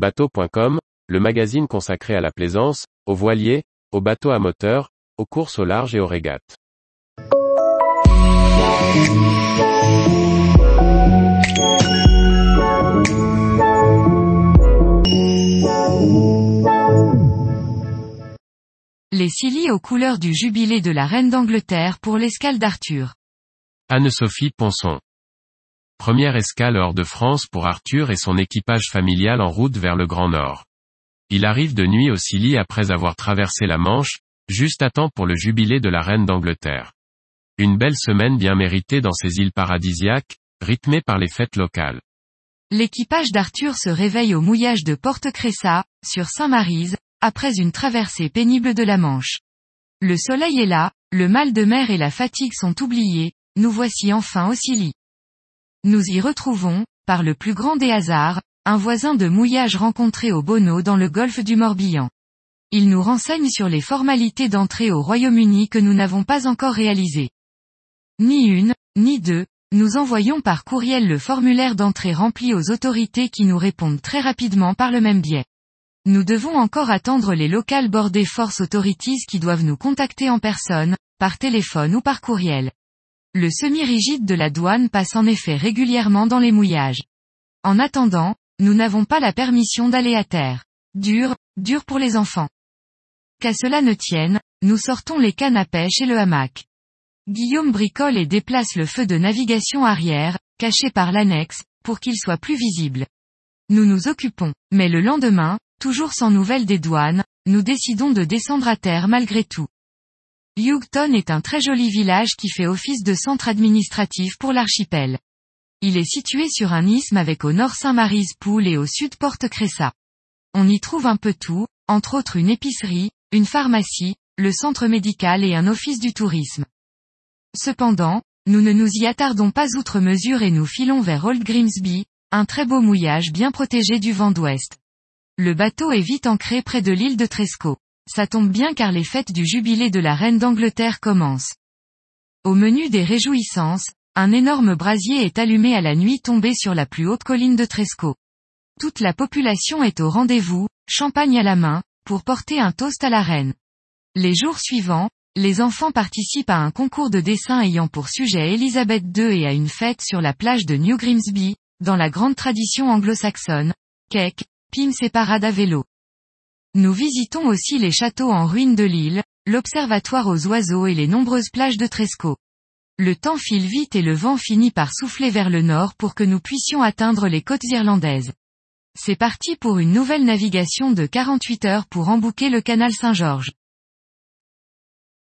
Bateau.com, le magazine consacré à la plaisance, aux voiliers, aux bateaux à moteur, aux courses au large et aux régates. Les Scilly aux couleurs du jubilé de la reine d'Angleterre pour l'escale d'Arthur. Anne-Sophie Ponson. Première escale hors de France pour Arthur et son équipage familial en route vers le Grand Nord. Il arrive de nuit au Scilly après avoir traversé la Manche, juste à temps pour le jubilé de la reine d'Angleterre. Une belle semaine bien méritée dans ces îles paradisiaques, rythmée par les fêtes locales. L'équipage d'Arthur se réveille au mouillage de Porte Cressa, sur Saint-Maryse, après une traversée pénible de la Manche. Le soleil est là, le mal de mer et la fatigue sont oubliés, nous voici enfin au Scilly. Nous y retrouvons, par le plus grand des hasards, un voisin de mouillage rencontré au Bono dans le golfe du Morbihan. Il nous renseigne sur les formalités d'entrée au Royaume-Uni que nous n'avons pas encore réalisées. Ni une, ni deux, nous envoyons par courriel le formulaire d'entrée rempli aux autorités qui nous répondent très rapidement par le même biais. Nous devons encore attendre les Local Border Force Authorities qui doivent nous contacter en personne, par téléphone ou par courriel. Le semi-rigide de la douane passe en effet régulièrement dans les mouillages. En attendant, nous n'avons pas la permission d'aller à terre. Dur, dur pour les enfants. Qu'à cela ne tienne, nous sortons les cannes à pêche et le hamac. Guillaume bricole et déplace le feu de navigation arrière, caché par l'annexe, pour qu'il soit plus visible. Nous nous occupons, mais le lendemain, Toujours sans nouvelles des douanes, nous décidons de descendre à terre malgré tout. Hugton est un très joli village qui fait office de centre administratif pour l'archipel. Il est situé sur un isthme avec au nord Saint-Mary's Pool et au sud Porte Cressa. On y trouve un peu tout, entre autres une épicerie, une pharmacie, le centre médical et un office du tourisme. Cependant, nous ne nous y attardons pas outre mesure et nous filons vers Old Grimsby, un très beau mouillage bien protégé du vent d'ouest. Le bateau est vite ancré près de l'île de Tresco. Ça tombe bien car les fêtes du jubilé de la reine d'Angleterre commencent. Au menu des réjouissances, un énorme brasier est allumé à la nuit tombée sur la plus haute colline de Tresco. Toute la population est au rendez-vous, champagne à la main, pour porter un toast à la reine. Les jours suivants, les enfants participent à un concours de dessin ayant pour sujet Elisabeth II et à une fête sur la plage de New Grimsby, dans la grande tradition anglo-saxonne, cake, Pim et parade à vélo. Nous visitons aussi les châteaux en ruine de l'île, l'observatoire aux oiseaux et les nombreuses plages de Tresco. Le temps file vite et le vent finit par souffler vers le nord pour que nous puissions atteindre les côtes irlandaises. C'est parti pour une nouvelle navigation de 48 heures pour embouquer le canal Saint-Georges.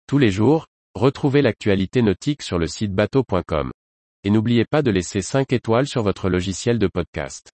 Tous les jours, retrouvez l'actualité nautique sur le site bateau.com. Et n'oubliez pas de laisser 5 étoiles sur votre logiciel de podcast.